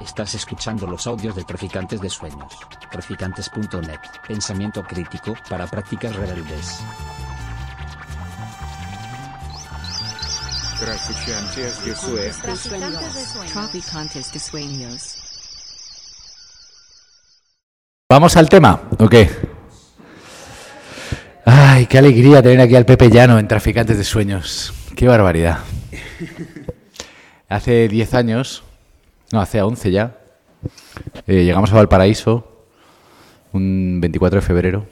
Estás escuchando los audios de Traficantes de Sueños. Traficantes.net. Pensamiento crítico para prácticas rebeldes. Traficantes de Sueños. Traficantes de sueños. ¿Vamos al tema o qué? Ay, qué alegría tener aquí al Pepe Llano en Traficantes de Sueños. Qué barbaridad. Hace 10 años, no, hace 11 ya, eh, llegamos a Valparaíso un 24 de febrero.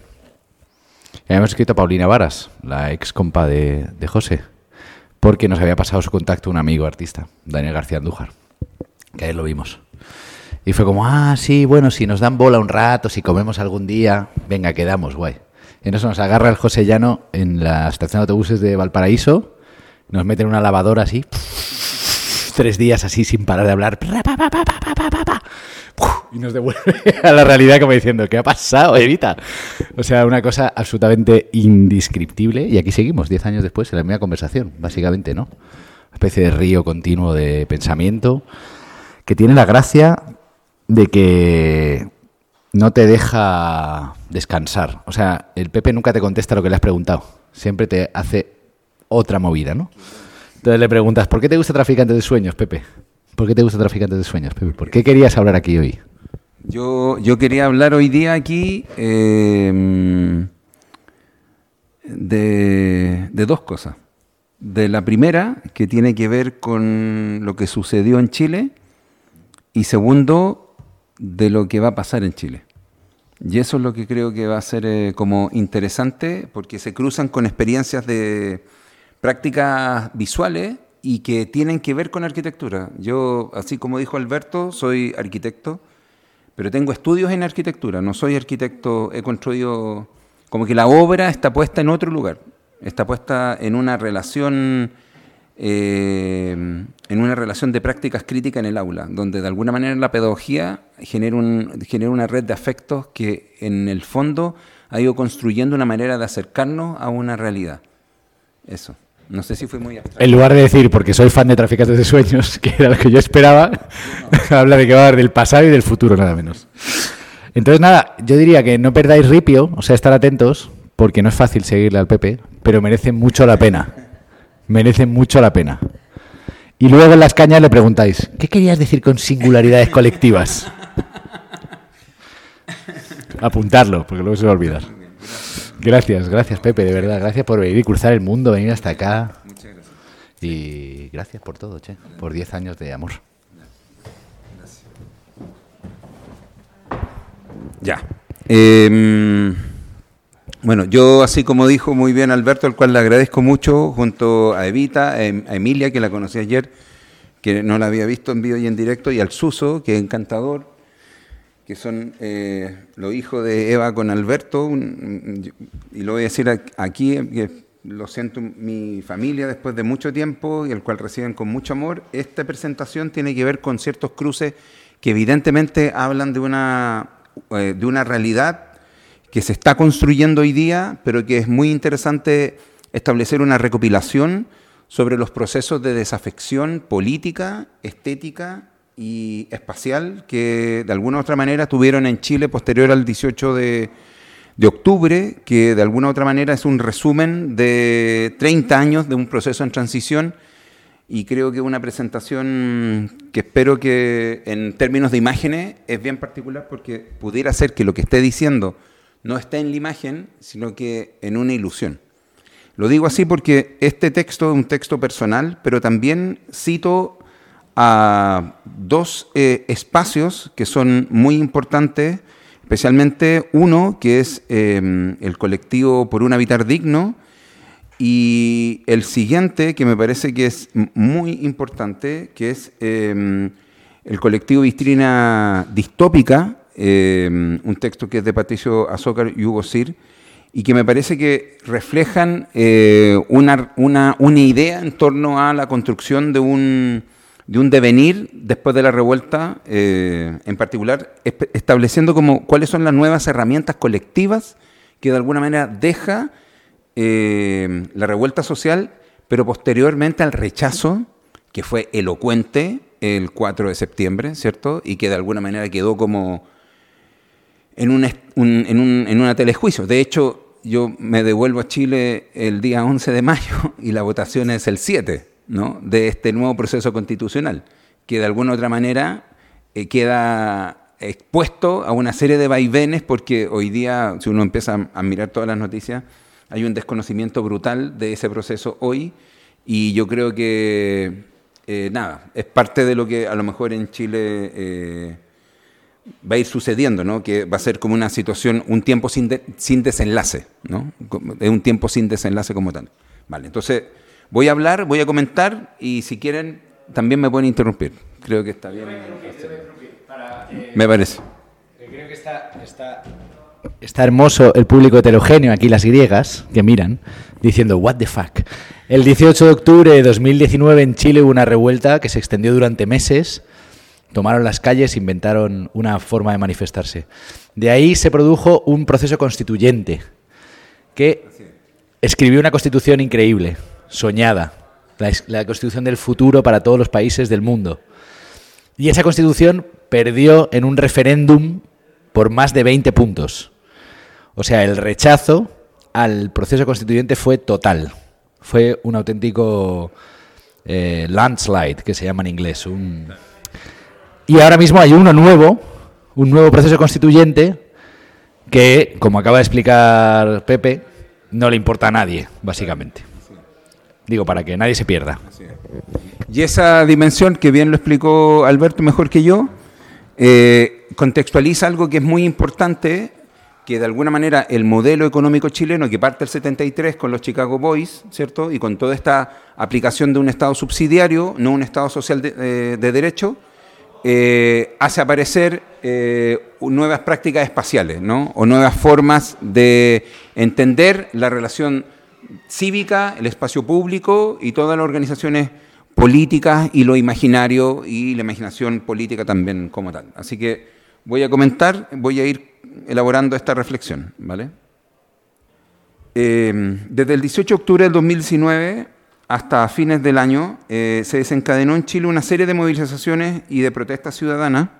Y habíamos escrito a Paulina Varas, la ex compa de, de José, porque nos había pasado su contacto un amigo artista, Daniel García Andújar, que ayer lo vimos. Y fue como, ah, sí, bueno, si nos dan bola un rato, si comemos algún día, venga, quedamos, guay. Y en eso nos agarra el José Llano en la estación de autobuses de Valparaíso, nos meten una lavadora así, tres días así sin parar de hablar, y nos devuelve a la realidad como diciendo, ¿qué ha pasado, Evita? O sea, una cosa absolutamente indescriptible. Y aquí seguimos, diez años después, en la misma conversación, básicamente, ¿no? Una especie de río continuo de pensamiento que tiene la gracia de que no te deja descansar. O sea, el Pepe nunca te contesta lo que le has preguntado. Siempre te hace otra movida, ¿no? Entonces le preguntas, ¿por qué te gusta Traficantes de Sueños, Pepe? ¿Por qué te gusta Traficantes de Sueños, Pepe? ¿Por qué querías hablar aquí hoy? Yo, yo quería hablar hoy día aquí eh, de, de dos cosas. De la primera, que tiene que ver con lo que sucedió en Chile, y segundo, de lo que va a pasar en Chile. Y eso es lo que creo que va a ser eh, como interesante, porque se cruzan con experiencias de prácticas visuales y que tienen que ver con arquitectura. Yo, así como dijo Alberto, soy arquitecto, pero tengo estudios en arquitectura, no soy arquitecto, he construido, como que la obra está puesta en otro lugar, está puesta en una relación, eh, en una relación de prácticas críticas en el aula, donde de alguna manera la pedagogía genera, un, genera una red de afectos que en el fondo ha ido construyendo una manera de acercarnos a una realidad. Eso. No sé si fue muy abstracto. En lugar de decir, porque soy fan de Traficantes de Sueños, que era lo que yo esperaba, habla de que va a haber del pasado y del futuro, nada menos. Entonces, nada, yo diría que no perdáis ripio, o sea, estar atentos, porque no es fácil seguirle al Pepe, pero merece mucho la pena. Merece mucho la pena. Y luego en las cañas le preguntáis, ¿qué querías decir con singularidades colectivas? Apuntarlo, porque luego se va a olvidar. Gracias, gracias Pepe, de verdad. Gracias por venir y cruzar el mundo, venir hasta acá. Muchas gracias. Y gracias por todo, che. Por 10 años de amor. Ya. Eh, bueno, yo así como dijo muy bien Alberto, al cual le agradezco mucho, junto a Evita, a Em- a Emilia, que la conocí ayer, que no la había visto en vivo y en directo, y al Suso, que es encantador, que son eh, los hijos de Eva con Alberto, y lo voy a decir aquí, que lo siento mi familia después de mucho tiempo, y el cual reciben con mucho amor. Esta presentación tiene que ver con ciertos cruces que evidentemente hablan de una, eh, de una realidad que se está construyendo hoy día, pero que es muy interesante establecer una recopilación sobre los procesos de desafección política, estética y espacial que de alguna u otra manera tuvieron en Chile posterior al 18 de, de octubre, que de alguna u otra manera es un resumen de 30 años de un proceso en transición y creo que una presentación que espero que en términos de imágenes es bien particular porque pudiera ser que lo que esté diciendo no esté en la imagen, sino que en una ilusión. Lo digo así porque este texto es un texto personal, pero también cito a dos eh, espacios que son muy importantes, especialmente uno que es eh, el colectivo Por un Habitar Digno, y el siguiente, que me parece que es muy importante, que es eh, el colectivo Vistrina Distópica, eh, un texto que es de Patricio Azócar y Hugo Sir, y que me parece que reflejan eh, una, una- una idea en torno a la construcción de un, de un devenir después de la revuelta, eh, en particular estableciendo como cuáles son las nuevas herramientas colectivas que de alguna manera deja eh, la revuelta social, pero posteriormente al rechazo, que fue elocuente el 4 de septiembre, ¿cierto? Y que de alguna manera quedó como en, un- en, un- en una telejuicio. De hecho, yo me devuelvo a Chile el día 11 de mayo y la votación es el 7 ¿no? de este nuevo proceso constitucional, que de alguna otra manera eh, queda expuesto a una serie de vaivenes porque hoy día, si uno empieza a- mirar todas las noticias, hay un desconocimiento brutal de ese proceso hoy y yo creo que, eh, nada, es parte de lo que a lo mejor en Chile... eh, va a ir sucediendo, ¿no? Que va a ser como una situación, un tiempo sin, de- sin desenlace, ¿no? Es un tiempo sin desenlace como tal. Vale, entonces voy a hablar, voy a comentar y si quieren también me pueden interrumpir. Creo que está bien. Me parece. Creo que está, está hermoso el público heterogéneo, aquí las griegas, que miran, diciendo, what the fuck. El 18 de octubre de 2019 en Chile hubo una revuelta que se extendió durante meses. Tomaron las calles, inventaron una forma de manifestarse. De ahí se produjo un proceso constituyente que escribió una constitución increíble, soñada, la, constitución del futuro para todos los países del mundo. Y esa constitución perdió en un referéndum por más de 20 puntos. O sea, el rechazo al proceso constituyente fue total. Fue un auténtico eh, landslide, que se llama en inglés. un- Y ahora mismo hay uno nuevo, un nuevo proceso constituyente que, como acaba de explicar Pepe, no le importa a nadie, básicamente. Digo, para que nadie se pierda. Y esa dimensión, que bien lo explicó Alberto mejor que yo, eh, contextualiza algo que es muy importante, que de alguna manera el modelo económico chileno, que parte del 73 con los Chicago Boys, ¿cierto? Y con toda esta aplicación de un Estado subsidiario, no un Estado social de, eh, de derecho, eh, hace aparecer nuevas prácticas espaciales, ¿no? O nuevas formas de entender la relación cívica, el espacio público y todas las organizaciones políticas y lo imaginario y la imaginación política también como tal. Así que voy a comentar, voy a ir elaborando esta reflexión, ¿vale? Eh, desde el 18 de octubre del 2019 hasta fines del año eh, se desencadenó en Chile una serie de movilizaciones y de protestas ciudadanas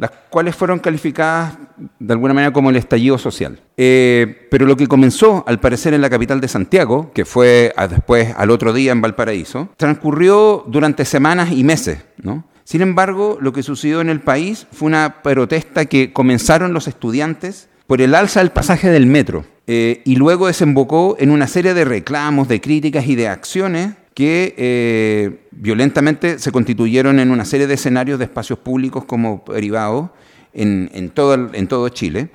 las cuales fueron calificadas de alguna manera como el estallido social. Eh, pero lo que comenzó, al parecer, en la capital de Santiago, que fue a- después al otro día en Valparaíso, transcurrió durante semanas y meses. ¿no? Sin embargo, lo que sucedió en el país fue una protesta que comenzaron los estudiantes por el alza del pasaje del metro eh, y luego desembocó en una serie de reclamos, de críticas y de acciones que eh, violentamente se constituyeron en una serie de escenarios de espacios públicos como privados en, en todo, en todo Chile.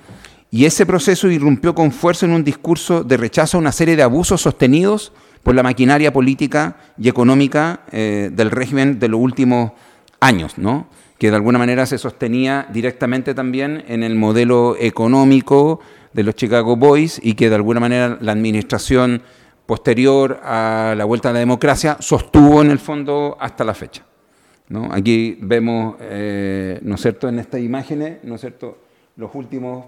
Y ese proceso irrumpió con fuerza en un discurso de rechazo a una serie de abusos sostenidos por la maquinaria política y económica eh, del régimen de los últimos años, ¿no? que de alguna manera se sostenía directamente también en el modelo económico de los Chicago Boys y que de alguna manera la administración posterior a la vuelta a la democracia sostuvo en el fondo hasta la fecha. ¿no? Aquí vemos, eh, ¿no es cierto?, en estas imágenes, ¿no es cierto?, los últimos,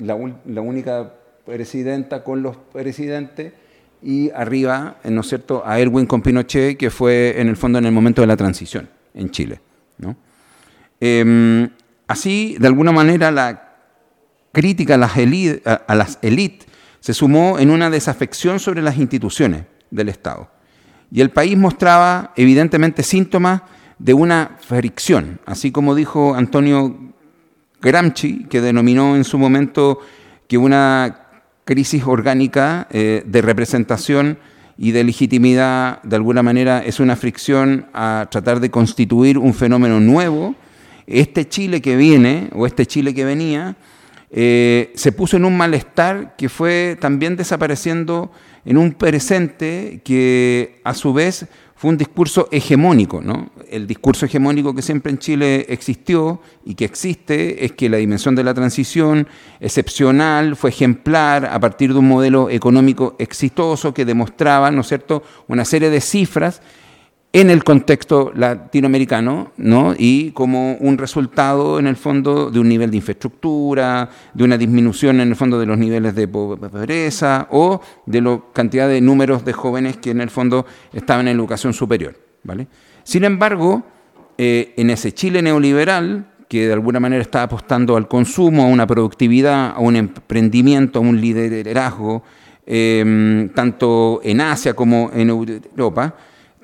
la, la única presidenta con los presidentes y arriba, eh, ¿no es cierto?, a Erwin con Pinochet, que fue en el fondo en el momento de la transición en Chile. Em, así, de alguna manera, la crítica a las élites se sumó en una desafección sobre las instituciones del Estado. Y el país mostraba evidentemente síntomas de una fricción, así como dijo Antonio Gramsci, que denominó en su momento que una crisis orgánica eh, de representación y de legitimidad, de alguna manera, es una fricción a tratar de constituir un fenómeno nuevo. Este Chile que viene, o este Chile que venía, eh, se puso en un malestar que fue también desapareciendo en un presente que a su vez fue un discurso hegemónico. ¿no? El discurso hegemónico que siempre en Chile existió y que existe es que la dimensión de la transición excepcional fue ejemplar a partir de un modelo económico exitoso que demostraba ¿no es cierto? una serie de cifras en el contexto latinoamericano, ¿no? Y como un resultado, en el fondo, de un nivel de infraestructura, de una disminución, en el fondo, de los niveles de pobreza o de la cantidad de números de jóvenes que, en el fondo, estaban en educación superior, ¿vale? Sin embargo, eh, en ese Chile neoliberal, que de alguna manera está apostando al consumo, a una productividad, a un emprendimiento, a un liderazgo, em, tanto en Asia como en Europa,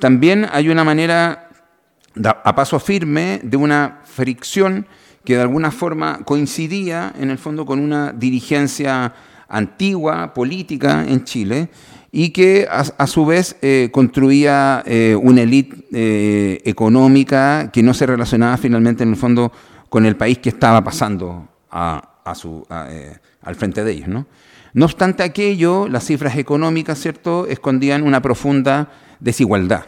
también hay una manera a paso firme de una fricción que de alguna forma coincidía en el fondo con una dirigencia antigua, política en Chile, y que a, su vez eh, construía eh, una élite eh, económica que no se relacionaba finalmente en el fondo con el país que estaba pasando al frente de ellos. ¿no? no obstante aquello, las cifras económicas ¿cierto? escondían una profunda desigualdad.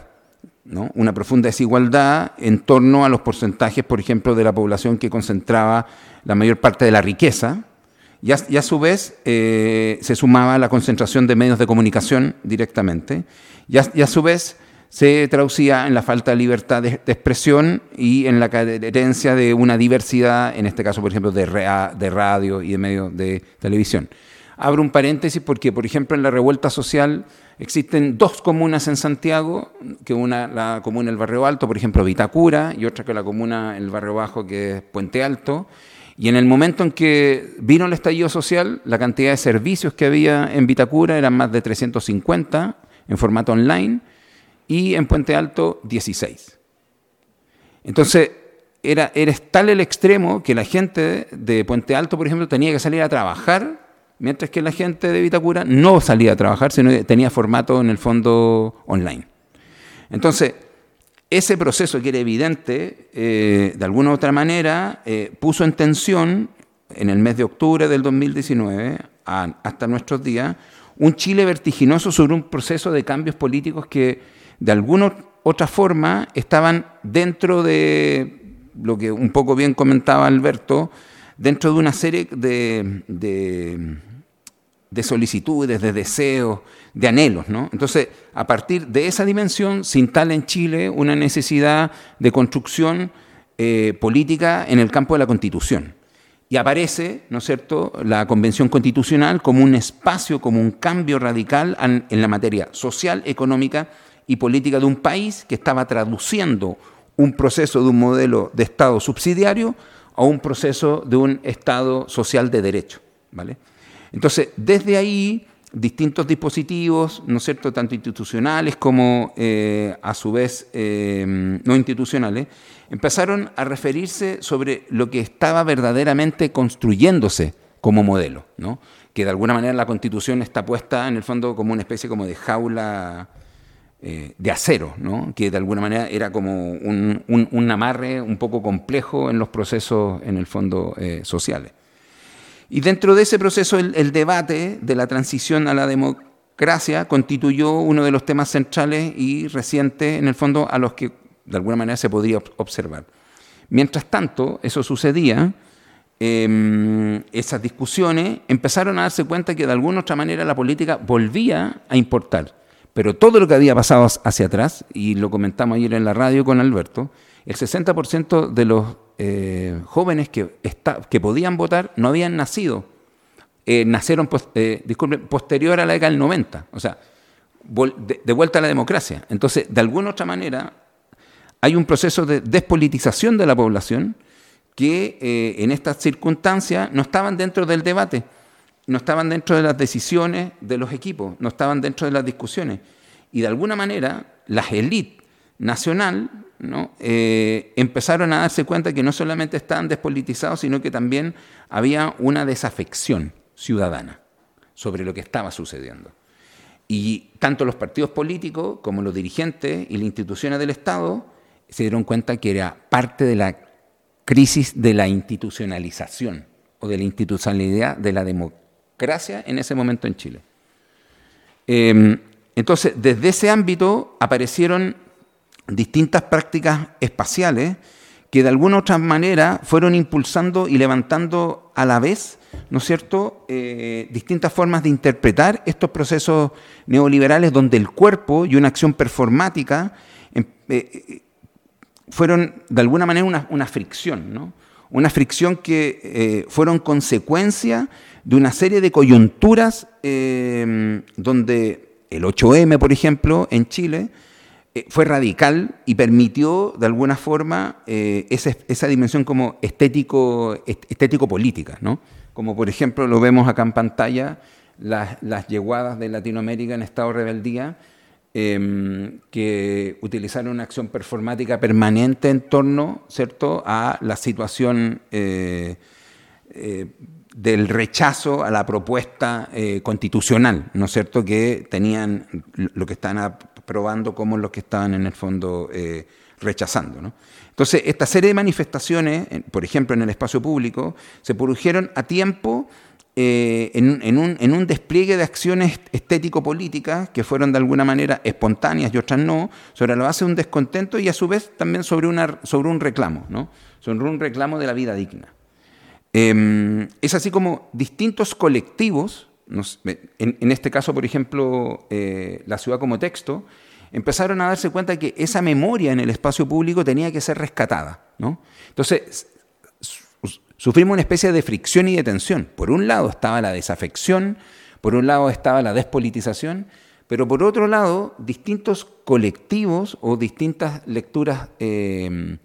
¿no? Una profunda desigualdad en torno a los porcentajes, por ejemplo, de la población que concentraba la mayor parte de la riqueza, y a, su vez eh, se sumaba la concentración de medios de comunicación directamente, y a, su vez se traducía en la falta de libertad de, expresión y en la carencia de una diversidad, en este caso, por ejemplo, de, de radio y de medios de televisión. Abro un paréntesis porque, por ejemplo, en la revuelta social existen dos comunas en Santiago, que una la comuna del Barrio Alto, por ejemplo, Vitacura, y otra que la comuna el Barrio Bajo, que es Puente Alto, y en el momento en que vino el estallido social, la cantidad de servicios que había en Vitacura eran más de 350 en formato online y en Puente Alto 16. Entonces, era, era tal el extremo que la gente de Puente Alto, por ejemplo, tenía que salir a trabajar, mientras que la gente de Vitacura no salía a trabajar, sino que tenía formato en el fondo online. Entonces, ese proceso que era evidente, eh, de alguna u otra manera, eh, puso en tensión en el mes de octubre del 2019 hasta nuestros días un Chile vertiginoso sobre un proceso de cambios políticos que de alguna otra forma estaban dentro de lo que un poco bien comentaba Alberto, dentro de una serie de, de solicitudes, de deseos, de anhelos. ¿no? Entonces, a partir de esa dimensión se instala en Chile una necesidad de construcción eh, política en el campo de la Constitución. Y aparece, ¿no es cierto?, la Convención Constitucional como un espacio, como un cambio radical en la materia social, económica y política de un país que estaba traduciendo un proceso de un modelo de Estado subsidiario a un proceso de un Estado social de derecho. ¿vale? Entonces, desde ahí, distintos dispositivos, ¿no es cierto?, tanto institucionales como eh, a su vez eh, no institucionales, empezaron a referirse sobre lo que estaba verdaderamente construyéndose como modelo, ¿no? que de alguna manera la constitución está puesta en el fondo como una especie como de jaula eh, de acero, que de alguna manera era como un, amarre un poco complejo en los procesos en el fondo sociales. Y dentro de ese proceso el, debate de la transición a la democracia constituyó uno de los temas centrales y recientes, en el fondo, a los que de alguna manera se podría observar. Mientras tanto, eso sucedía, em, esas discusiones empezaron a darse cuenta que de alguna otra manera la política volvía a importar. Pero todo lo que había pasado hacia atrás, y lo comentamos ayer en la radio con Alberto, el 60% de los eh, jóvenes que, que podían votar no habían nacido. Eh, nacieron, eh, posterior a la década del 90. O sea, de, vuelta a la democracia. Entonces, de alguna otra manera, hay un proceso de despolitización de la población que en estas circunstancias no estaban dentro del debate, no estaban dentro de las decisiones de los equipos, no estaban dentro de las discusiones. Y de alguna manera, las élites nacional ¿no? Eh, empezaron a darse cuenta que no solamente estaban despolitizados, sino que también había una desafección ciudadana sobre lo que estaba sucediendo. Y tanto los partidos políticos como los dirigentes y las instituciones del Estado se dieron cuenta que era parte de la crisis de la institucionalización o de la institucionalidad de la democracia en ese momento en Chile. Em, entonces, desde ese ámbito aparecieron distintas prácticas espaciales que de alguna u otra manera fueron impulsando y levantando a la vez, ¿no es cierto?, eh, distintas formas de interpretar estos procesos neoliberales donde el cuerpo y una acción performática em, eh, eh, fueron de alguna manera una, fricción, ¿no? Una fricción que fueron consecuencia de una serie de coyunturas donde el 8M, por ejemplo, en Chile, eh, fue radical y permitió de alguna forma eh, esa, dimensión como estético, est- estético-política, ¿no? Como por ejemplo lo vemos acá en pantalla, las, yeguadas de Latinoamérica en estado de rebeldía, em, que utilizaron una acción performática permanente en torno, ¿cierto?, a la situación eh, del rechazo a la propuesta eh, constitucional, ¿no es cierto?, que tenían lo que están aprobando como los que estaban en el fondo eh, rechazando. ¿no? Entonces, esta serie de manifestaciones, por ejemplo, en el espacio público, se produjeron a tiempo eh, en, en un, en un despliegue de acciones estético-políticas que fueron de alguna manera espontáneas y otras no, sobre la base de un descontento y a su vez también sobre, una, sobre un reclamo, ¿no? sobre un reclamo de la vida digna. Eh, es así como distintos colectivos, en, este caso, por ejemplo, eh, la ciudad como texto, empezaron a darse cuenta que esa memoria en el espacio público tenía que ser rescatada. ¿no? Entonces, su- sufrimos una especie de fricción y de tensión. Por un lado estaba la desafección, por un lado estaba la despolitización, pero por otro lado, distintos colectivos o distintas lecturas eh,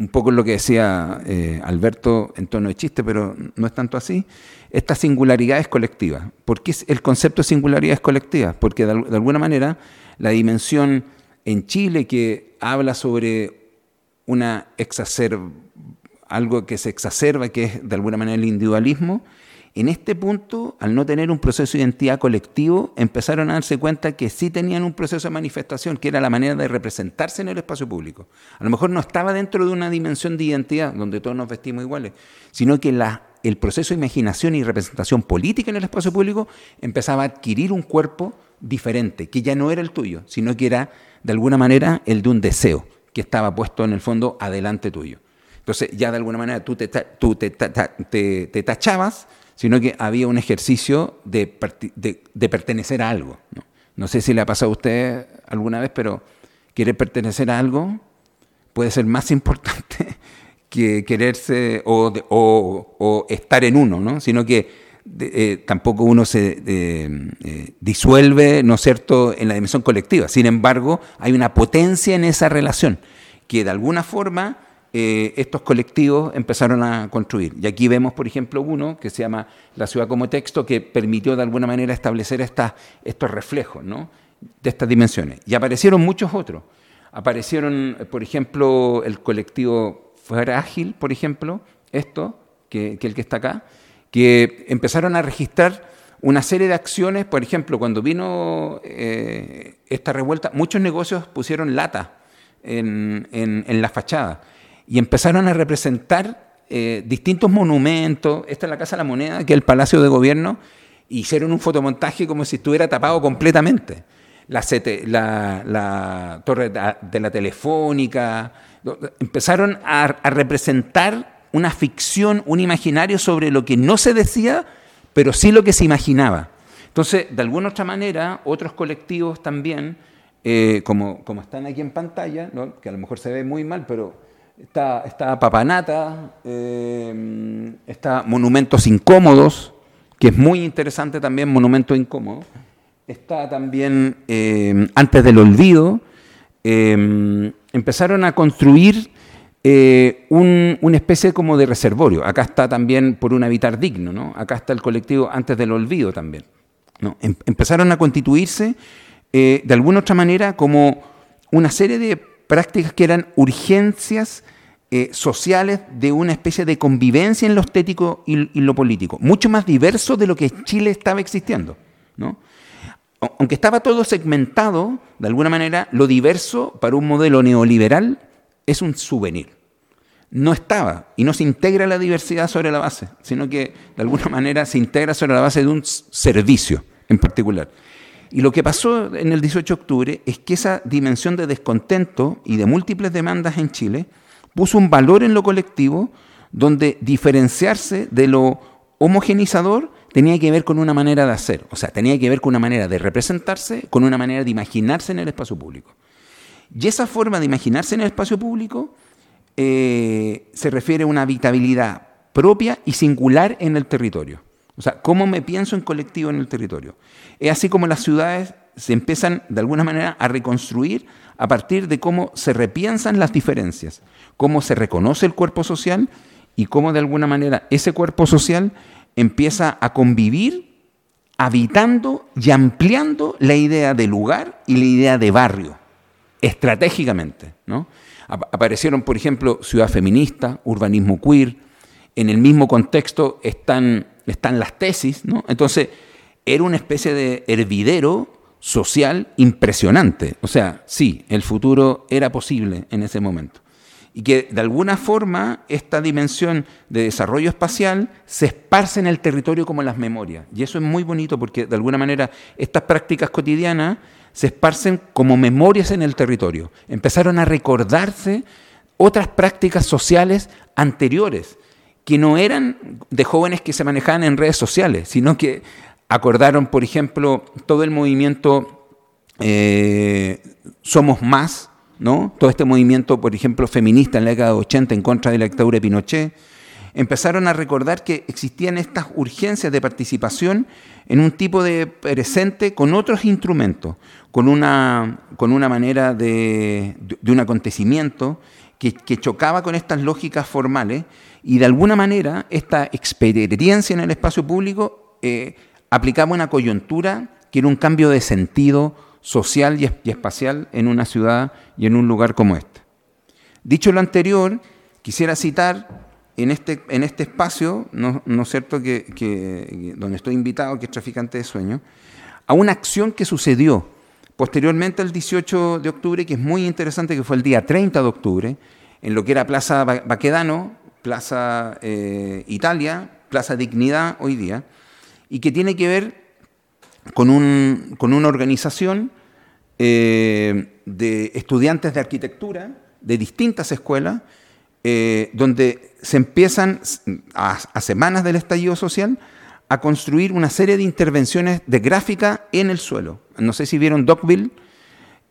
un poco lo que decía eh, Alberto en tono de chiste, pero no es tanto así, estas singularidades colectivas. ¿Por qué es- el concepto de singularidades colectivas? Porque de, de alguna manera la dimensión en Chile que habla sobre una exacer- algo que se exacerba, que es de alguna manera el individualismo, en este punto, al no tener un proceso de identidad colectivo, empezaron a darse cuenta que sí tenían un proceso de manifestación, que era la manera de representarse en el espacio público. A lo mejor no estaba dentro de una dimensión de identidad, donde todos nos vestimos iguales, sino que el proceso de imaginación y representación política en el espacio público empezaba a adquirir un cuerpo diferente, que ya no era el tuyo, sino que era de alguna manera el de un deseo, que estaba puesto en el fondo adelante tuyo. Entonces ya de alguna manera tú te tachabas, sino que había un ejercicio de, de- de pertenecer a algo. ¿no? No sé si le ha pasado a usted alguna vez, pero querer pertenecer a algo puede ser más importante que quererse o, o- estar en uno, ¿no? sino que eh, tampoco uno se eh, eh, disuelve, ¿no es cierto?, en la dimensión colectiva. Sin embargo, hay una potencia en esa relación que de alguna forma eh, estos colectivos empezaron a construir. Y aquí vemos, por ejemplo, uno que se llama La ciudad como texto, que permitió de alguna manera establecer estas- estos reflejos de estas dimensiones. Y aparecieron muchos otros. Aparecieron, por ejemplo, el colectivo Frágil, por ejemplo, esto, que, que el que está acá, que empezaron a registrar una serie de acciones, por ejemplo, cuando vino eh, esta revuelta, muchos negocios pusieron lata en, en- en la fachada y empezaron a representar eh, distintos monumentos. Esta es la Casa de la Moneda, que es el Palacio de Gobierno, hicieron un fotomontaje como si estuviera tapado completamente. La, CT la, la torre de la telefónica, empezaron a, representar una ficción, un imaginario sobre lo que no se decía, pero sí lo que se imaginaba. Entonces, de alguna otra manera, otros colectivos también, eh, como, como están aquí en pantalla, que a lo mejor se ve muy mal, pero está, Papanata, eh, está Monumentos Incómodos, que es muy interesante también, Monumento Incómodo. Está también eh, Antes del Olvido. eh, empezaron a construir un- una especie como de reservorio. Acá está también por un habitar digno, ¿no? Acá está el colectivo Antes del Olvido también. ¿no? Em- empezaron a constituirse de alguna otra manera como una serie de prácticas que eran urgencias eh, sociales de una especie de convivencia en lo estético y, y lo político, mucho más diverso de lo que Chile estaba existiendo. ¿no? Au- Aunque estaba todo segmentado, de alguna manera, lo diverso para un modelo neoliberal es un souvenir no estaba y no se integra la diversidad sobre la base, sino que de alguna manera se integra sobre la base de un servicio en particular. Y lo que pasó en el 18 de octubre es que esa dimensión de descontento y de múltiples demandas en Chile puso un valor en lo colectivo donde diferenciarse de lo homogenizador tenía que ver con una manera de hacer, o sea, tenía que ver con una manera de representarse, con una manera de imaginarse en el espacio público. Y esa forma de imaginarse en el espacio público eh, se refiere a una habitabilidad propia y singular en el territorio. O sea, cómo me pienso en colectivo en el territorio. Es así como las ciudades se empiezan de alguna manera a reconstruir a partir de cómo se repiensan las diferencias, cómo se reconoce el cuerpo social y cómo de alguna manera ese cuerpo social empieza a convivir habitando y ampliando la idea de lugar y la idea de barrio, estratégicamente. Aparecieron, por ejemplo, ciudad feminista, urbanismo queer, en el mismo contexto están, están las tesis, ¿no? entonces era una especie de hervidero social impresionante. O sea, sí, el futuro era posible en ese momento y que de alguna forma esta dimensión de desarrollo espacial se esparce en el territorio como las memorias. Y eso es muy bonito porque de alguna manera estas prácticas cotidianas se esparcen como memorias en el territorio. Empezaron a recordarse otras prácticas sociales anteriores, que no eran de jóvenes que se manejaban en redes sociales, sino que acordaron, por ejemplo, todo el movimiento eh, Somos Más, todo este movimiento, por ejemplo, feminista en la década de 80 en contra de la dictadura de Pinochet, empezaron a recordar que existían estas urgencias de participación en un tipo de presente con otros instrumentos, con una, con una manera de, un acontecimiento que, chocaba con estas lógicas formales y de alguna manera esta experiencia en el espacio público eh, aplicaba una coyuntura que era un cambio de sentido social y, espacial en una ciudad y en un lugar como este. Dicho lo anterior, quisiera citar en este, en este espacio, ¿no, es cierto?, que, donde estoy invitado, que es Traficante de Sueños, a una acción que sucedió posteriormente al 18 de octubre, que es muy interesante, que fue el día 30 de octubre, en lo que era Plaza Baquedano, Plaza eh, Italia, Plaza Dignidad hoy día, y que tiene que ver con, un, con una organización eh, de estudiantes de arquitectura de distintas escuelas, eh, donde se empiezan a, semanas del estallido social a construir una serie de intervenciones de gráfica en el suelo. No sé si vieron Dockville.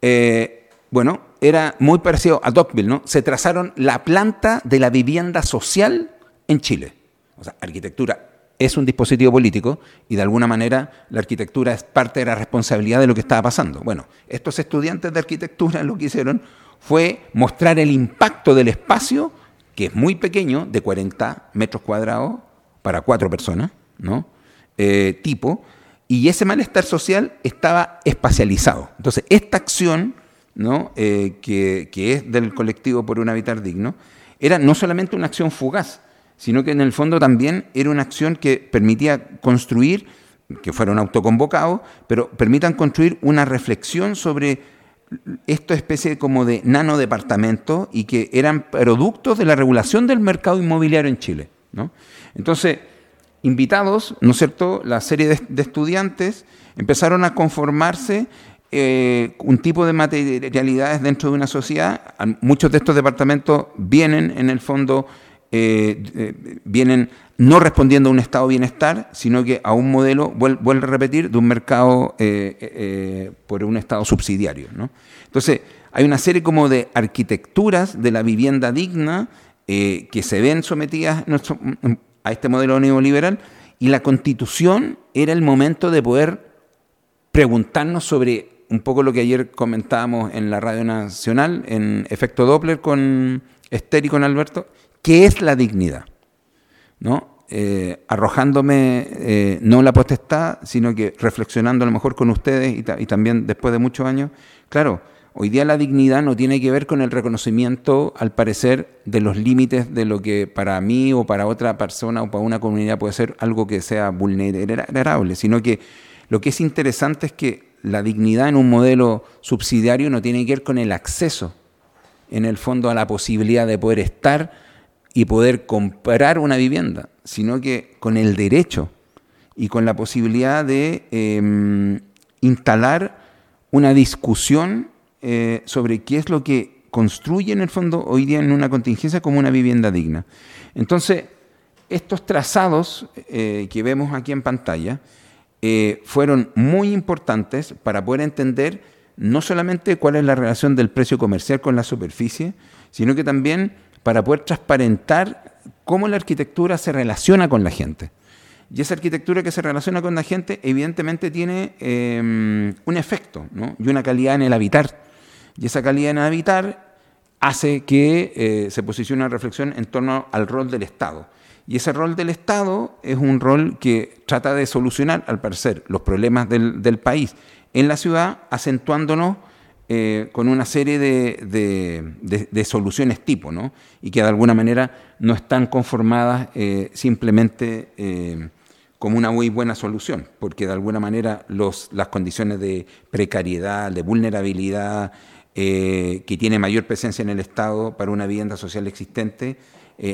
Eh, bueno, era muy parecido a Dockville, ¿no? Se trazaron la planta de la vivienda social en Chile. O sea, arquitectura es un dispositivo político y de alguna manera la arquitectura es parte de la responsabilidad de lo que estaba pasando. Bueno, estos estudiantes de arquitectura lo que hicieron fue mostrar el impacto del espacio, que es muy pequeño, de 40 metros cuadrados para cuatro personas, ¿no? Eh, tipo, y ese malestar social estaba espacializado. Entonces, esta acción, Eh, que, que es del colectivo por un habitar digno, era no solamente una acción fugaz, sino que en el fondo también era una acción que permitía construir, que fueron autoconvocados, pero permitan construir una reflexión sobre esta especie como de nano departamento y que eran productos de la regulación del mercado inmobiliario en Chile. Entonces, invitados, ¿no es cierto?, la serie de, estudiantes empezaron a conformarse eh, un tipo de materialidades dentro de una sociedad. Muchos de estos departamentos vienen en el fondo eh, eh, vienen no respondiendo a un estado de bienestar, sino que a un modelo, vuelvo a repetir, de un mercado por un estado subsidiario. Entonces, hay una serie como de arquitecturas de la vivienda digna que se ven sometidas a este modelo neoliberal y la constitución era el momento de poder preguntarnos sobre un poco lo que ayer comentábamos en la Radio Nacional, en Efecto Doppler con Esther y con Alberto, ¿Qué es la dignidad? ¿No? Eh, arrojándome eh, no la potestad, sino que reflexionando a lo mejor con ustedes y, también después de muchos años. Claro, hoy día la dignidad no tiene que ver con el reconocimiento, al parecer, de los límites de lo que para mí o para otra persona o para una comunidad puede ser algo que sea vulnerable, sino que lo que es interesante es que la dignidad en un modelo subsidiario no tiene que ver con el acceso, en el fondo, a la posibilidad de poder estar y poder comprar una vivienda, sino que con el derecho y con la posibilidad de em, instalar una discusión eh, sobre qué es lo que construye en el fondo hoy día en una contingencia como una vivienda digna. Entonces, estos trazados eh, que vemos aquí en pantalla eh, fueron muy importantes para poder entender no solamente cuál es la relación del precio comercial con la superficie, sino que también para poder transparentar cómo la arquitectura se relaciona con la gente. Y esa arquitectura que se relaciona con la gente evidentemente tiene em, un efecto y una calidad en el habitar. Y esa calidad en habitar hace que eh, se posicione una reflexión en torno al rol del Estado. Y ese rol del Estado es un rol que trata de solucionar, al parecer, los problemas del, del país en la ciudad, acentuándonos eh, con una serie de, soluciones tipo, ¿no? y que de alguna manera no están conformadas eh, simplemente eh, como una muy buena solución, porque de alguna manera los, las condiciones de precariedad, de vulnerabilidad, que tiene mayor presencia en el Estado para una vivienda social existente,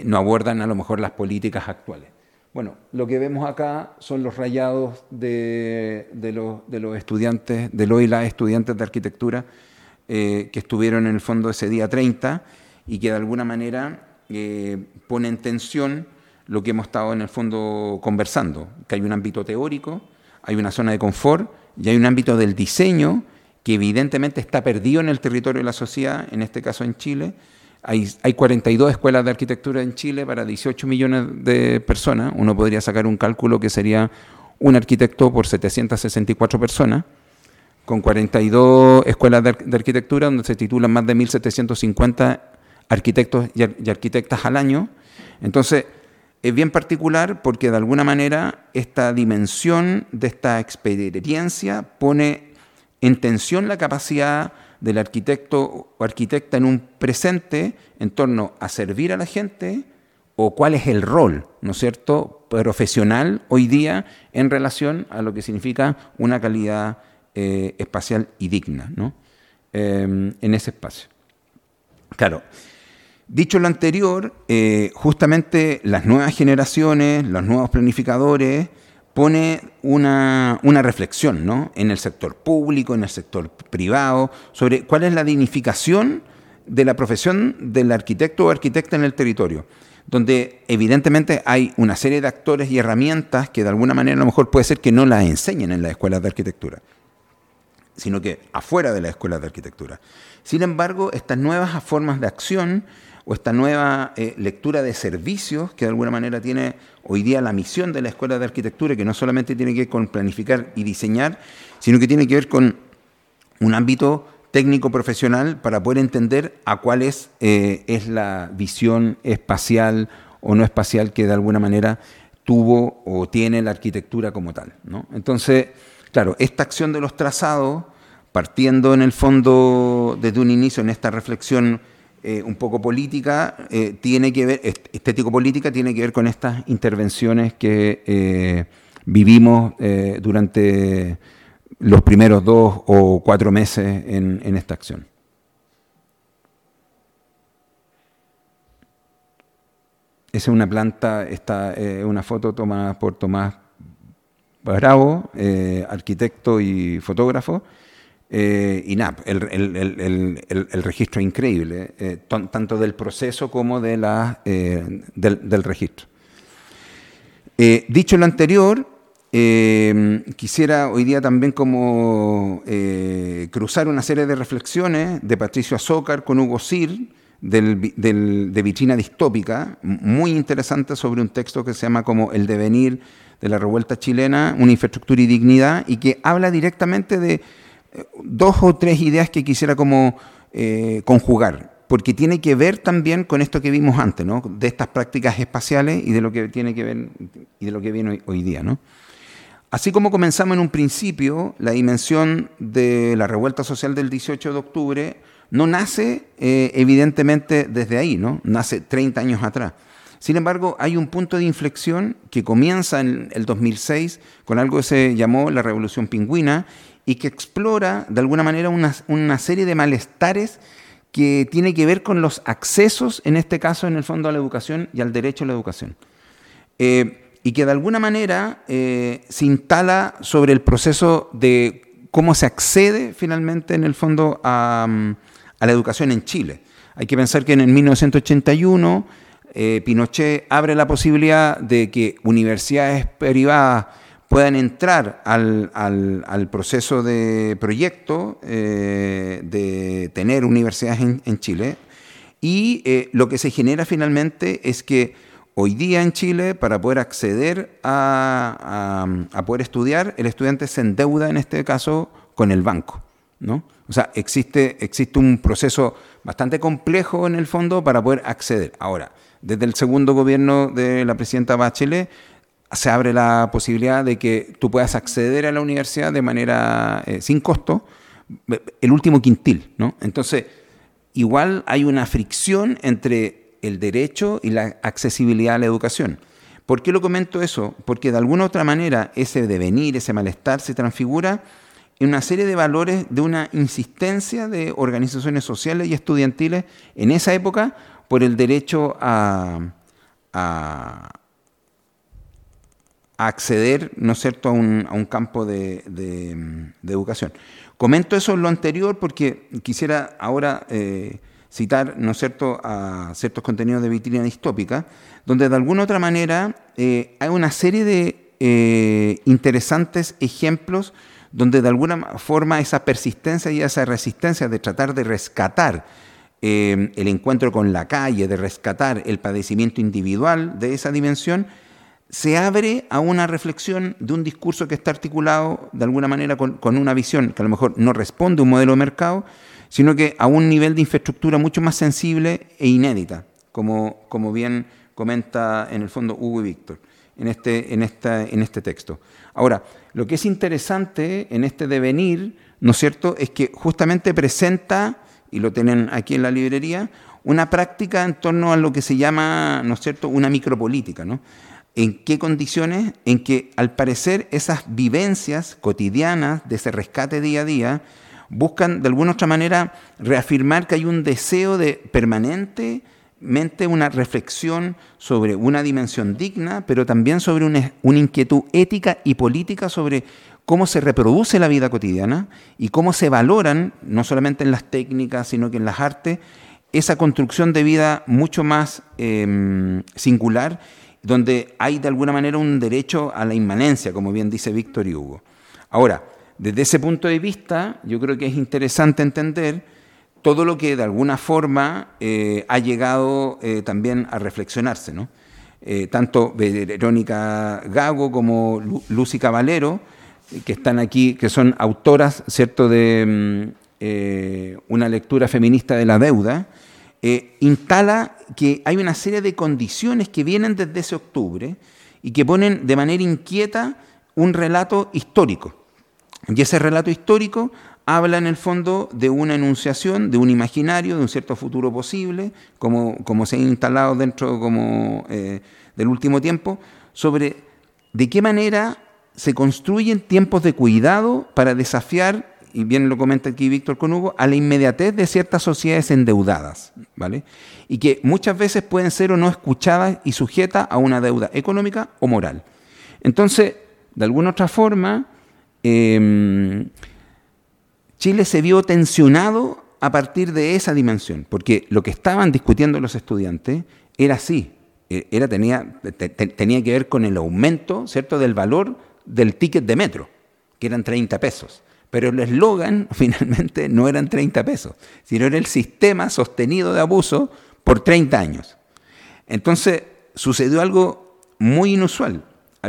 no abordan a lo mejor las políticas actuales. Bueno, lo que vemos acá son los rayados de, los, de los, estudiantes, de los y las estudiantes de arquitectura eh, que estuvieron en el fondo ese día 30 y que de alguna manera eh, pone en tensión lo que hemos estado en el fondo conversando, que hay un ámbito teórico, hay una zona de confort y hay un ámbito del diseño que evidentemente está perdido en el territorio de la sociedad, en este caso en Chile, hay, 42 escuelas de arquitectura en Chile para 18 millones de personas. Uno podría sacar un cálculo que sería un arquitecto por 764 personas, con 42 escuelas de, arquitectura donde se titulan más de 1.750 arquitectos y, y arquitectas al año. Entonces, es bien particular porque de alguna manera esta dimensión de esta experiencia pone en tensión la capacidad del arquitecto o arquitecta en un presente en torno a servir a la gente o cuál es el rol, ¿no es cierto?, profesional hoy día en relación a lo que significa una calidad eh, espacial y digna, ¿no? Em, en ese espacio. Claro, dicho lo anterior, eh, justamente las nuevas generaciones, los nuevos planificadores, pone una, reflexión ¿no? en el sector público, en el sector privado, sobre cuál es la dignificación de la profesión del arquitecto o arquitecta en el territorio, donde evidentemente hay una serie de actores y herramientas que de alguna manera a lo mejor puede ser que no las enseñen en las escuelas de arquitectura, sino que afuera de las escuelas de arquitectura. Sin embargo, estas nuevas formas de acción o esta nueva eh, lectura de servicios que de alguna manera tiene hoy día la misión de la Escuela de Arquitectura, que no solamente tiene que ver con planificar y diseñar, sino que tiene que ver con un ámbito técnico profesional para poder entender a cuál es, eh, es la visión espacial o no espacial que de alguna manera tuvo o tiene la arquitectura como tal. Entonces, claro, esta acción de los trazados, partiendo en el fondo desde un inicio en esta reflexión eh, un poco política, eh, tiene que ver, estético-política, tiene que ver con estas intervenciones que eh, vivimos durante los primeros dos o cuatro meses en, esta acción. Esa es una planta, esta una foto tomada por Tomás Bravo, arquitecto y fotógrafo, eh, y nada, el, registro es increíble, eh, tanto del proceso como de la, eh, del, registro. dicho lo anterior, quisiera hoy día también como cruzar una serie de reflexiones de Patricio Azócar con Hugo Sir, de Vitrina Distópica, muy interesante sobre un texto que se llama como El devenir de la revuelta chilena, una infraestructura y dignidad, y que habla directamente de dos o tres ideas que quisiera como eh, conjugar, porque tiene que ver también con esto que vimos antes, ¿no? de estas prácticas espaciales y de lo que tiene que ver y de lo que viene hoy, día. ¿no? Así como comenzamos en un principio, la dimensión de la revuelta social del 18 de octubre no nace eh, evidentemente desde ahí, ¿no? nace 30 años atrás. Sin embargo, hay un punto de inflexión que comienza en el 2006 con algo que se llamó la Revolución Pingüina y que explora de alguna manera una, serie de malestares que tiene que ver con los accesos, en este caso en el fondo a la educación y al derecho a la educación. Eh, y que de alguna manera eh, se instala sobre el proceso de cómo se accede finalmente en el fondo a, la educación en Chile. Hay que pensar que en el 1981 eh, Pinochet abre la posibilidad de que universidades privadas puedan entrar al, al, proceso de proyecto eh, de tener universidades en, Chile. Y eh, lo que se genera finalmente es que hoy día en Chile, para poder acceder a, a, poder estudiar, el estudiante se endeuda en este caso con el banco. ¿no? O sea, existe, existe un proceso bastante complejo en el fondo para poder acceder. Ahora, desde el segundo gobierno de la presidenta Bachelet se abre la posibilidad de que tú puedas acceder a la universidad de manera eh, sin costo, el último quintil, ¿no? Entonces, igual hay una fricción entre el derecho y la accesibilidad a la educación. ¿Por qué lo comento eso? Porque de alguna otra manera ese devenir, ese malestar se transfigura en una serie de valores de una insistencia de organizaciones sociales y estudiantiles en esa época por el derecho a, acceder, ¿no es cierto?, a un, campo de, educación. Comento eso en lo anterior porque quisiera ahora eh, citar, ¿no es cierto?, a ciertos contenidos de vitrina distópica, donde de alguna otra manera eh, hay una serie de eh, interesantes ejemplos donde de alguna forma esa persistencia y esa resistencia de tratar de rescatar el encuentro con la calle, de rescatar el padecimiento individual de esa dimensión, se abre a una reflexión de un discurso que está articulado de alguna manera con, una visión que a lo mejor no responde a un modelo de mercado, sino que a un nivel de infraestructura mucho más sensible e inédita, como, como bien comenta en el fondo Hugo y Víctor en este, en, en este texto. Ahora, lo que es interesante en este devenir, ¿no es cierto?, es que justamente presenta, y lo tienen aquí en la librería, una práctica en torno a lo que se llama, ¿no es cierto?, una micropolítica, ¿no? ¿En qué condiciones? En que al parecer esas vivencias cotidianas de ese rescate día a día buscan de alguna otra manera reafirmar que hay un deseo de permanente mente una reflexión sobre una dimensión digna, pero también sobre una, inquietud ética y política sobre cómo se reproduce la vida cotidiana y cómo se valoran, no solamente en las técnicas, sino que en las artes, esa construcción de vida mucho más em, singular, donde hay de alguna manera un derecho a la inmanencia, como bien dice Víctor Hugo. Ahora, desde ese punto de vista, yo creo que es interesante entender todo lo que de alguna forma eh, ha llegado eh, también a reflexionarse. ¿no? Eh, tanto Verónica Gago como Lucy Caballero, que están aquí, que son autoras ¿cierto? de mm, una lectura feminista de la deuda, instala que hay una serie de condiciones que vienen desde ese octubre y que ponen de manera inquieta un relato histórico. Y ese relato histórico habla en el fondo de una enunciación, de un imaginario, de un cierto futuro posible, como, como se ha instalado dentro como, eh, del último tiempo, sobre de qué manera se construyen tiempos de cuidado para desafiar, y bien lo comenta aquí Víctor con Hugo, a la inmediatez de ciertas sociedades endeudadas, ¿vale? Y que muchas veces pueden ser o no escuchadas y sujetas a una deuda económica o moral. Entonces, de alguna otra forma, em, Chile se vio tensionado a partir de esa dimensión, porque lo que estaban discutiendo los estudiantes era así, e, era, tenía, tenía que ver con el aumento ¿cierto? del valor del ticket de metro, que eran 30 pesos. Pero el eslogan finalmente no eran 30 pesos, sino era el sistema sostenido de abuso por 30 años. Entonces sucedió algo muy inusual.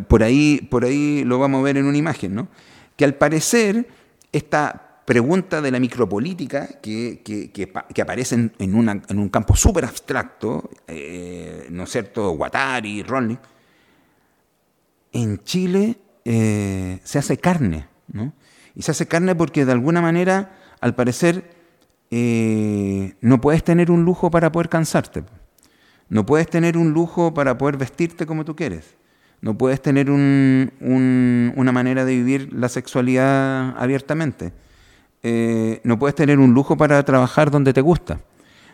Por ahí, por ahí lo vamos a ver en una imagen, ¿no? Que al parecer esta pregunta de la micropolítica que, que, aparece en, un campo súper abstracto, eh, ¿no es cierto?, Guattari, Ronley, en Chile eh, se hace carne, ¿no? Y se hace carne porque de alguna manera, al parecer, eh, no puedes tener un lujo para poder cansarte. No puedes tener un lujo para poder vestirte como tú quieres. No puedes tener un, una manera de vivir la sexualidad abiertamente eh, no puedes tener un lujo para trabajar donde te gusta.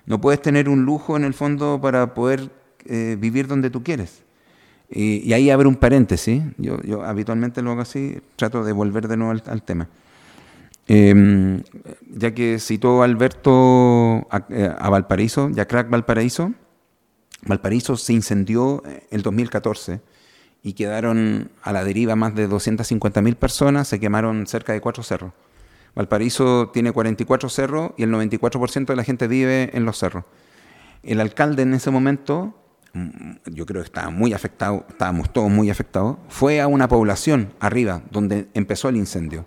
No puedes tener un lujo en el fondo para poder eh, vivir donde tú quieres. Y, ahí abre un paréntesis. Yo, yo, habitualmente lo hago así, trato de volver de nuevo al, tema. Em, ya que citó Alberto a, eh, a, Valparaíso, ya crack Valparaíso, Valparaíso se incendió en el 2014 y quedaron a la deriva más de 250.000 personas, se quemaron cerca de cuatro cerros. Valparaíso tiene 44 cerros y el 94% de la gente vive en los cerros. El alcalde en ese momento, yo creo que estaba muy afectado, estábamos todos muy afectados, fue a una población arriba donde empezó el incendio.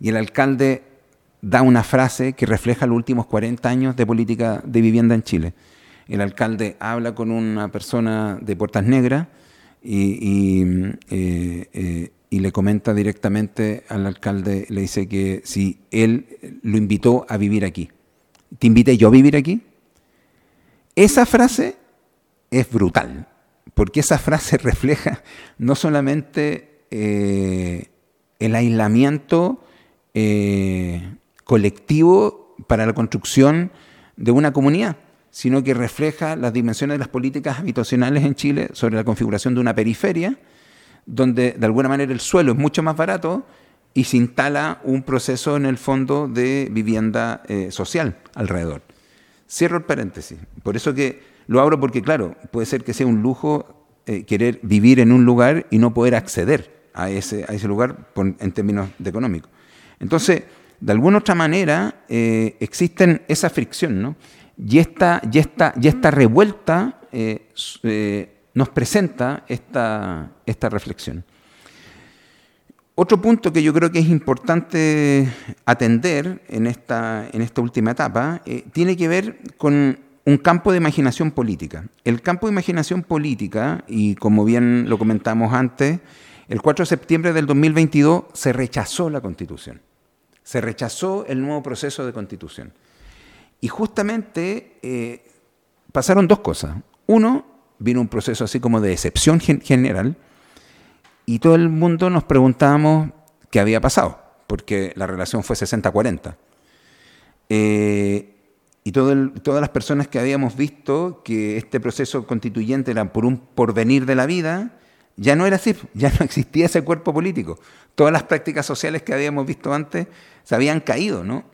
Y el alcalde da una frase que refleja los últimos 40 años de política de vivienda en Chile. El alcalde habla con una persona de Puertas Negras y, eh, eh, y, le comenta directamente al alcalde, le dice que si él lo invitó a vivir aquí. ¿Te invité yo a vivir aquí? Esa frase es brutal, porque esa frase refleja no solamente eh, el aislamiento colectivo para la construcción de una comunidad, sino que refleja las dimensiones de las políticas habitacionales en Chile sobre la configuración de una periferia, donde de alguna manera el suelo es mucho más barato y se instala un proceso en el fondo de vivienda eh, social alrededor. Cierro el paréntesis. Por eso que lo abro porque, claro, puede ser que sea un lujo eh, querer vivir en un lugar y no poder acceder a ese, a ese lugar en términos económicos. Entonces, de alguna otra manera, eh, existen esa fricción, ¿no? Y esta, y esta, y esta revuelta eh, nos presenta esta, esta reflexión. Otro punto que yo creo que es importante atender en esta, en esta última etapa tiene que ver con un campo de imaginación política. El campo de imaginación política, y como bien lo comentamos antes, el 4 de septiembre del 2022 se rechazó la constitución, se rechazó el nuevo proceso de constitución. Y justamente eh, pasaron dos cosas. Uno, vino un proceso así como de excepción general y todo el mundo nos preguntábamos qué había pasado, porque la relación fue 60-40. Eh, y todas las personas que habíamos visto que este proceso constituyente era por un porvenir de la vida, ya no era así, ya no existía ese cuerpo político. Todas las prácticas sociales que habíamos visto antes se habían caído, ¿no?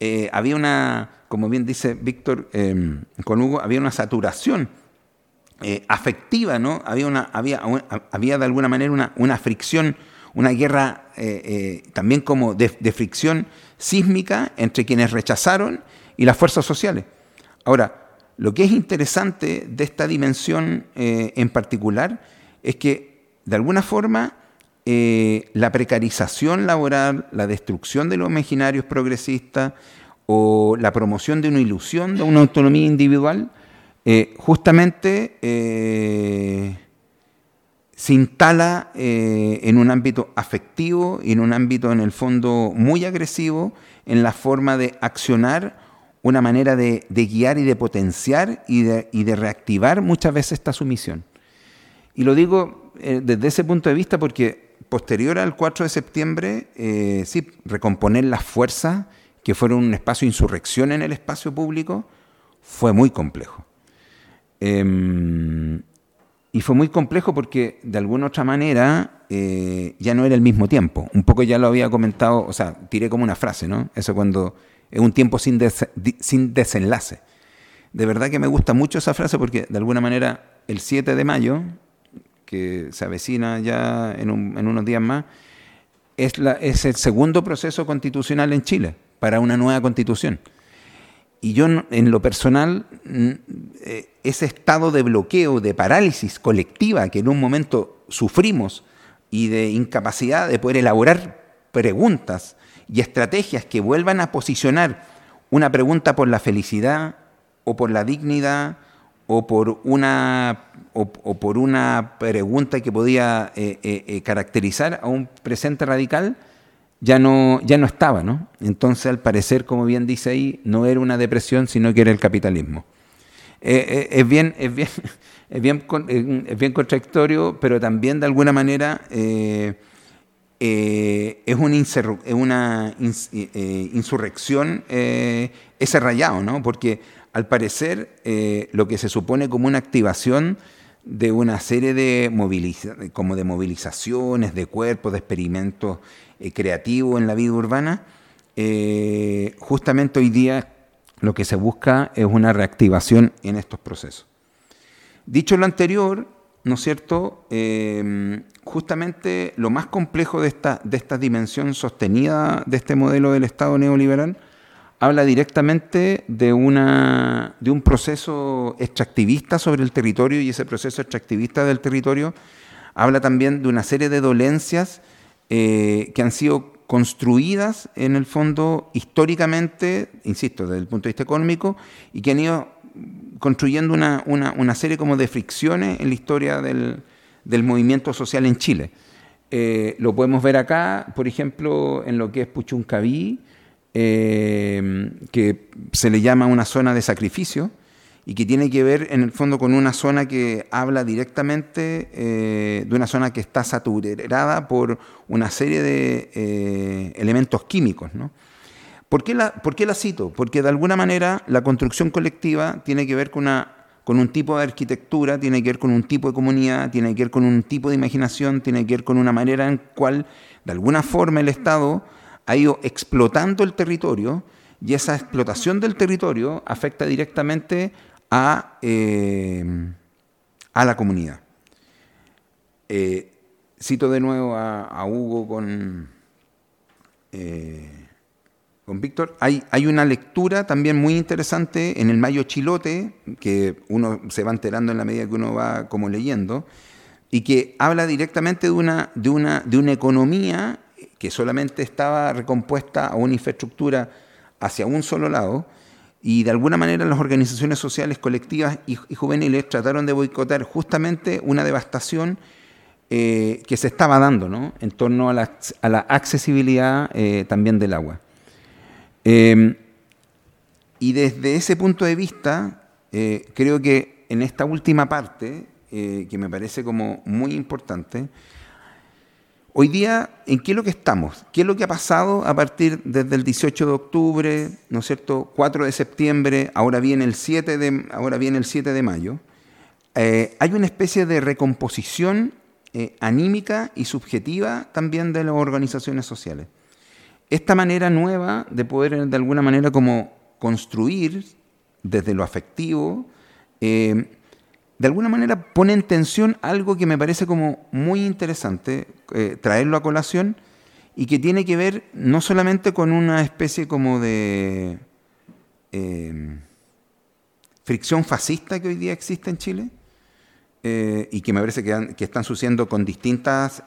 Eh, había una, como bien dice Víctor em, con Hugo, había una saturación eh, afectiva, ¿no? Había, una, había, había de alguna manera una, una fricción, una guerra eh, también como de, fricción sísmica entre quienes rechazaron y las fuerzas sociales. Ahora, lo que es interesante de esta dimensión en particular es que, de alguna forma, la precarización laboral, la destrucción de los imaginarios progresistas o la promoción de una ilusión de una autonomía individual, eh, justamente eh, se instala eh, en un ámbito afectivo y en un ámbito en el fondo muy agresivo en la forma de accionar una manera de, guiar y de potenciar y de, reactivar muchas veces esta sumisión. Y lo digo desde ese punto de vista porque posterior al 4 de septiembre, eh, sí, recomponer las fuerzas que fueron un espacio de insurrección en el espacio público fue muy complejo. Em, y fue muy complejo porque de alguna otra manera eh, ya no era el mismo tiempo. Un poco ya lo había comentado, o sea, tiré como una frase, ¿no? Eso cuando es un tiempo sin, sin desenlace. De verdad que me gusta mucho esa frase porque de alguna manera el 7 de mayo, que se avecina ya en, unos días más, es, es el segundo proceso constitucional en Chile para una nueva constitución. Y yo, en lo personal, eh, ese estado de bloqueo, de parálisis colectiva que en un momento sufrimos y de incapacidad de poder elaborar preguntas y estrategias que vuelvan a posicionar una pregunta por la felicidad o por la dignidad o por una, o, por una pregunta que podía eh, eh, eh, caracterizar a un presente radical, ya no, ya no estaba, ¿no? Entonces, al parecer, como bien dice ahí, no era una depresión, sino que era el capitalismo. es, bien, es, bien, es, bien, es bien contradictorio, pero también de alguna manera es una, una insurrección ese rayado, ¿no? Porque al parecer, eh, lo que se supone como una activación de una serie de, como de movilizaciones, de cuerpos, de experimentos eh, creativos en la vida urbana, eh, justamente hoy día lo que se busca es una reactivación en estos procesos. Dicho lo anterior, ¿no es cierto? justamente lo más complejo de esta, de esta dimensión sostenida de este modelo del Estado neoliberal habla directamente de, una, de un proceso extractivista sobre el territorio y ese proceso extractivista del territorio habla también de una serie de dolencias eh, que han sido construidas en el fondo históricamente, insisto, desde el punto de vista económico, y que han ido construyendo una, una, una serie como de fricciones en la historia del, del movimiento social en Chile. Eh, lo podemos ver acá, por ejemplo, en lo que es Puchuncaví, eh, que se le llama una zona de sacrificio y que tiene que ver en el fondo con una zona que habla directamente eh, de una zona que está saturada por una serie de elementos químicos. ¿no? ¿Por, qué la, ¿Por qué la cito? Porque de alguna manera la construcción colectiva tiene que ver con un tipo de arquitectura, tiene que ver con un tipo de comunidad, tiene que ver con un tipo de imaginación, tiene que ver con una manera en cual, de alguna forma, el Estado ha ido explotando el territorio y esa explotación del territorio afecta directamente a, eh, la comunidad. Eh, cito de nuevo a, Hugo con... Eh, con Víctor. Hay, una lectura también muy interesante en el Mayo Chilote, que uno se va enterando en la medida que uno va como leyendo, y que habla directamente de una, de una, de una economía que solamente estaba recompuesta a una infraestructura hacia un solo lado, y de alguna manera las organizaciones sociales colectivas y, juveniles trataron de boicotar justamente una devastación eh, que se estaba dando ¿no? en torno a la, a la accesibilidad eh, también del agua. Em, y desde ese punto de vista, eh, creo que en esta última parte, eh, que me parece como muy importante, hoy día, ¿en qué es lo que estamos? ¿Qué es lo que ha pasado a partir desde el 18 de octubre, ¿no es cierto? 4 de septiembre, ahora viene el 7 de, ahora viene el 7 de mayo. Eh, hay una especie de recomposición anímica y subjetiva también de las organizaciones sociales esta manera nueva de poder de alguna manera como construir desde lo afectivo, eh, de alguna manera pone en tensión algo que me parece como muy interesante eh, traerlo a colación y que tiene que ver no solamente con una especie como de eh, fricción fascista que hoy día existe en Chile y que me parece que, que están sucediendo con distintas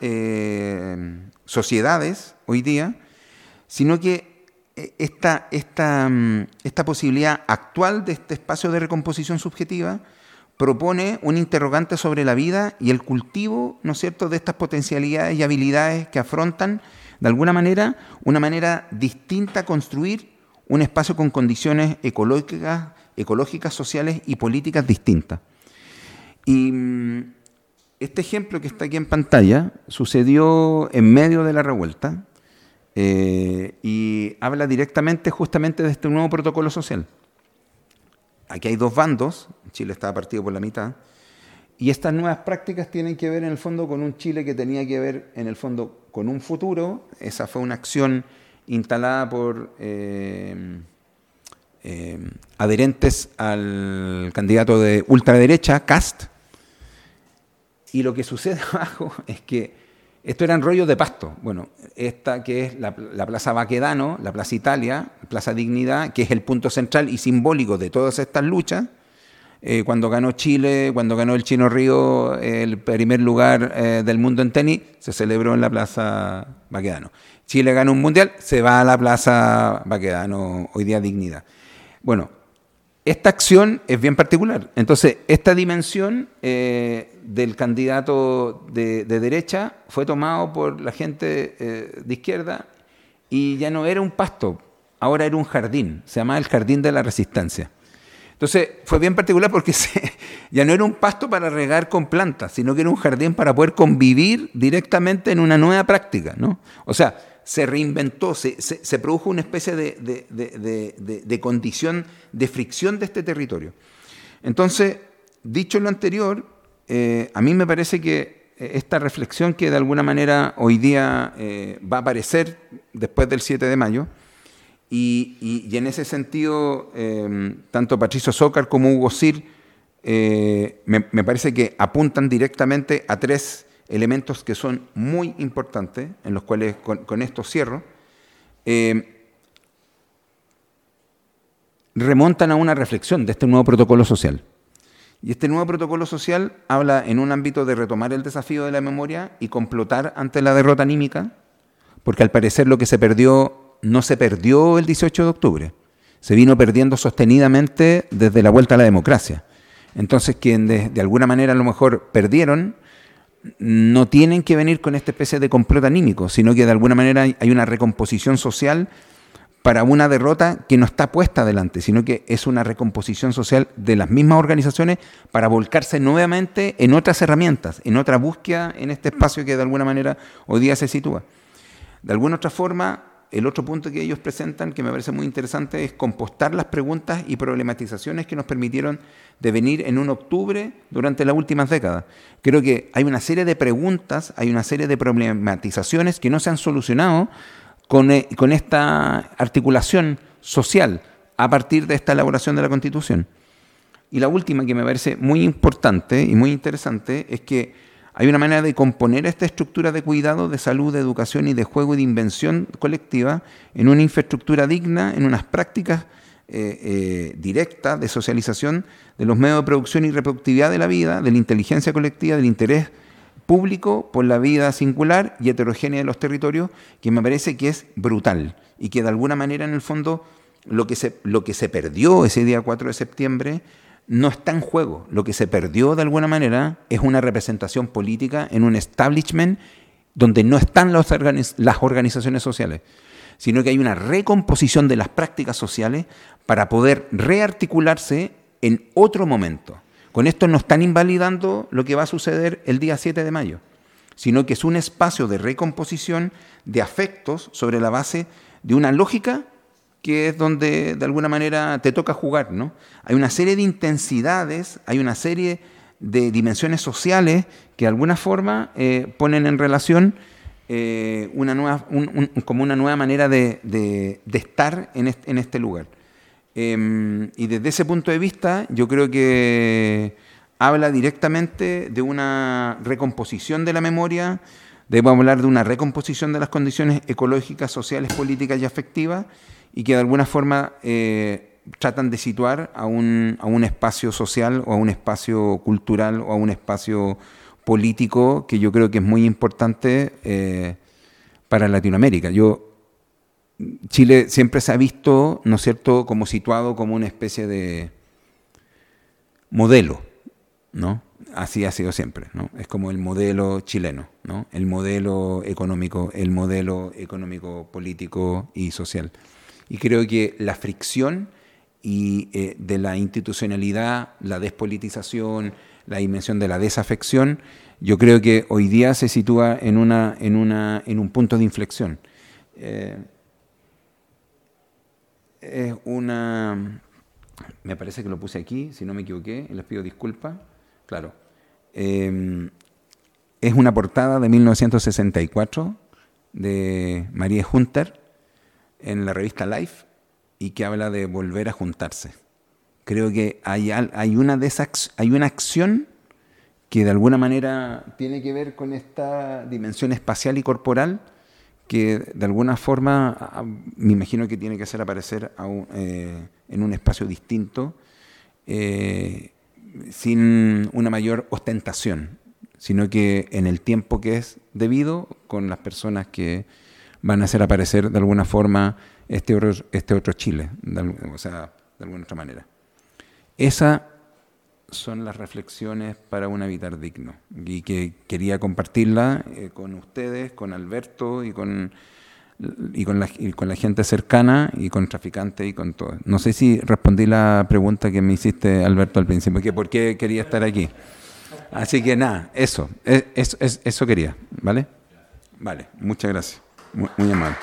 sociedades hoy día, sino que eh, esta, esta, mm, esta posibilidad actual de este espacio de recomposición subjetiva propone un interrogante sobre la vida y el cultivo, ¿no es cierto?, de estas potencialidades y habilidades que afrontan, de alguna manera, una manera distinta a construir un espacio con condiciones ecológicas, ecológicas, sociales y políticas distintas. Y mm, este ejemplo que está aquí en pantalla sucedió en medio de la revuelta, eh, y habla directamente justamente de este nuevo protocolo social. Aquí hay dos bandos, Chile estaba partido por la mitad, y estas nuevas prácticas tienen que ver en el fondo con un Chile que tenía que ver en el fondo con un futuro. Esa fue una acción instalada por eh, eh, adherentes al candidato de ultraderecha, Cast. Y lo que sucede abajo es que esto eran rollos de pasto. Bueno, esta que es la, Plaza Baquedano, la Plaza Italia, Plaza Dignidad, que es el punto central y simbólico de todas estas luchas. Eh, cuando ganó Chile, cuando ganó el Chino Río el primer lugar eh, del mundo en tenis, se celebró en la Plaza Baquedano. Chile ganó un mundial, se va a la Plaza Baquedano, hoy día Dignidad. Bueno, esta acción es bien particular. Entonces, esta dimensión eh, del candidato de, derecha fue tomado por la gente eh, de izquierda y ya no era un pasto, ahora era un jardín, se llamaba el Jardín de la Resistencia. Entonces, fue bien particular porque ya no era un pasto para regar con plantas, sino que era un jardín para poder convivir directamente en una nueva práctica. ¿no? O sea, se reinventó, se, produjo una especie de, condición de fricción de este territorio. Entonces, dicho lo anterior, eh, a mí me parece que eh, esta reflexión que de alguna manera hoy día eh, va a aparecer después del 7 de mayo, y, en ese sentido, tanto Patricio Zócar como Hugo Sir me, me parece que apuntan directamente a tres elementos que son muy importantes, en los cuales con, esto cierro, eh, remontan a una reflexión de este nuevo protocolo social. Y este nuevo protocolo social habla en un ámbito de retomar el desafío de la memoria y complotar ante la derrota anímica, porque al parecer lo que se perdió no se perdió el 18 de octubre, se vino perdiendo sostenidamente desde la vuelta a la democracia. Entonces, quienes de alguna manera a lo mejor perdieron, no tienen que venir con esta especie de complot anímico, sino que de alguna manera hay una recomposición social para una derrota que no está puesta adelante, sino que es una recomposición social de las mismas organizaciones para volcarse nuevamente en otras herramientas, en otra búsqueda en este espacio que de alguna manera hoy día se sitúa. De alguna otra forma, el otro punto que ellos presentan, que me parece muy interesante, es compostar las preguntas y problematizaciones que nos permitieron devenir en un octubre durante las últimas décadas. Creo que hay una serie de preguntas, hay una serie de problematizaciones que no se han solucionado con, eh, con esta articulación social a partir de esta elaboración de la Constitución. Y la última que me parece muy importante y muy interesante es que hay una manera de componer esta estructura de cuidado, de salud, de educación y de juego y de invención colectiva en una infraestructura digna, en unas prácticas eh, eh, directas de socialización de los medios de producción y reproductividad de la vida, de la inteligencia colectiva, del interés público por la vida singular y heterogénea de los territorios, que me parece que es brutal y que de alguna manera en el fondo lo que se, lo que se perdió ese día 4 de septiembre no está en juego. Lo que se perdió de alguna manera es una representación política en un establishment donde no están las, organizaciones sociales, sino que hay una recomposición de las prácticas sociales para poder rearticularse en otro momento. Con esto no están invalidando lo que va a suceder el día 7 de mayo, sino que es un espacio de recomposición de afectos sobre la base de una lógica que es donde de alguna manera te toca jugar, ¿no? Hay una serie de intensidades, hay una serie de dimensiones sociales que de alguna forma eh, ponen en relación eh, una nueva, como una nueva manera de, estar en este, lugar. Em, y desde ese punto de vista, yo creo que habla directamente de una recomposición de la memoria, debemos hablar de una recomposición de las condiciones ecológicas, sociales, políticas y afectivas, y que de alguna forma eh, tratan de situar a un, a un espacio social o a un espacio cultural o a un espacio político que yo creo que es muy importante eh, para Latinoamérica. Yo, Chile siempre se ha visto, ¿no cierto?, como situado como una especie de modelo, ¿no? Así ha sido siempre, ¿no? Es como el modelo chileno, ¿no? El modelo económico, el modelo económico, político y social. Y creo que la fricción y, eh, de la institucionalidad, la despolitización, la dimensión de la desafección, yo creo que hoy día se sitúa en, una, en, una, en un punto de inflexión. Eh, es una... Me parece que lo puse aquí, si no me equivoqué, les pido disculpas. Claro. Eh, es una portada de 1964 de María Hunter, en la revista Life y que habla de volver a juntarse. Creo que hay, una, de esas, hay una acción que de alguna manera tiene que ver con esta dimensión espacial y corporal que de alguna forma me imagino que tiene que hacer aparecer eh, en un espacio distinto, eh, sin una mayor ostentación, sino que en el tiempo que es debido, con las personas que van a hacer aparecer de alguna forma este otro, este otro Chile, o sea, de alguna otra manera. Esas son las reflexiones para un habitar digno y que quería compartirla eh, con ustedes, con Alberto y con, y con, la, gente cercana y con traficantes y con todo. No sé si respondí la pregunta que me hiciste, Alberto, al principio, que por qué quería estar aquí. Así que nada, eso, eso, eso quería, ¿vale? Vale, muchas gracias. Muy, muy amable.